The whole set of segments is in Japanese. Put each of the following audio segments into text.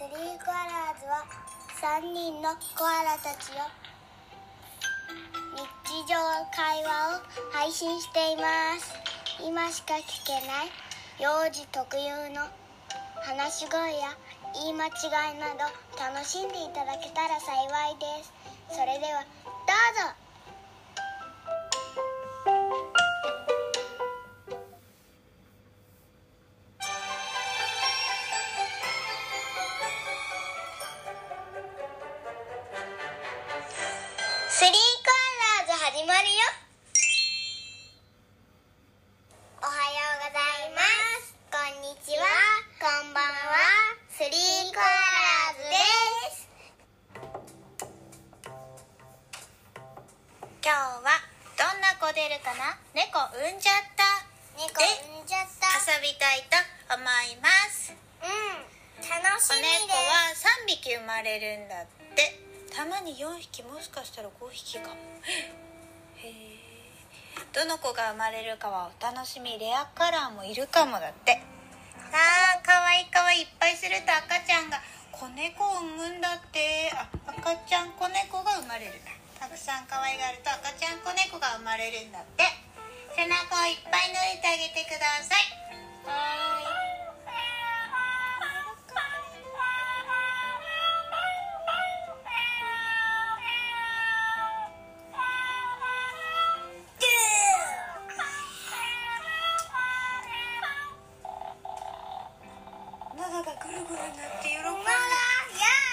スリーコアラーズは3人のコアラたちよ。日常会話を配信しています。今しか聞けない幼児特有の話し声や言い間違いなど楽しんでいただけたら幸いです。それではどうぞ。スリーコアラーズ始まるよ。おはようございます。こんにちは。こんばんは。スリーコアラーズです。今日はどんな子出るかな？猫産んじゃった。猫で産んじゃった。遊びたいと思います。うん。楽しみです。は3匹生まれるんだってたまに4匹もしかしたら5匹かも。へえ。どの子が生まれるかはお楽しみ。レアカラーもいるかもだって。さあかわいい。かわいいいっぱいすると赤ちゃんが子猫を産むんだって。あ赤ちゃん子猫が生まれる。たくさん可愛がると赤ちゃん子猫が生まれるんだって。背中をいっぱい撫でてあげてください。は喉がぐるぐるになって喜んで。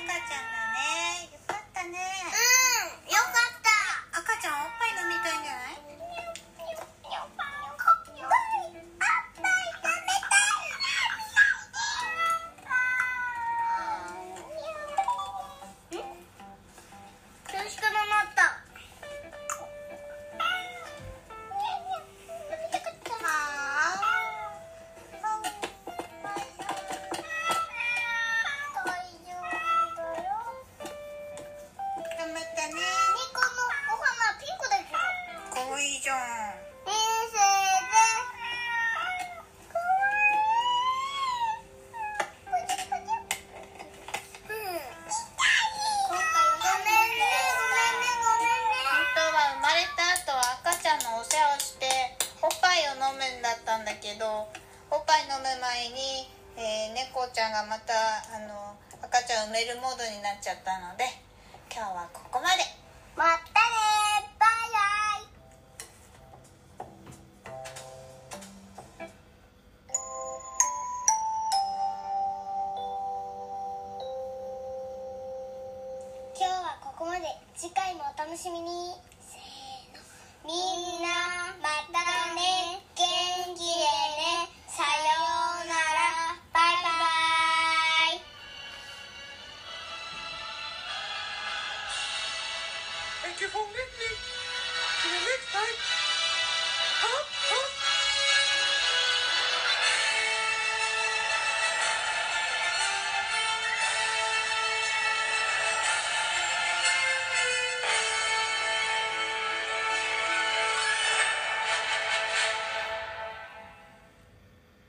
赤ちゃんだかわいいじゃん。ごめんね、ごめんね、ごめんね。本当は生まれた後は赤ちゃんのお世話をしておっぱいを飲むんだったんだけどおっぱい飲む前に、えー猫ちゃんがまたあの赤ちゃん産めるモードになっちゃったので今日はここまで次回もお楽しみにせーのみんなまたね元気でねさようならバイバイ Thank you for listening. See you next time. Hop, hop.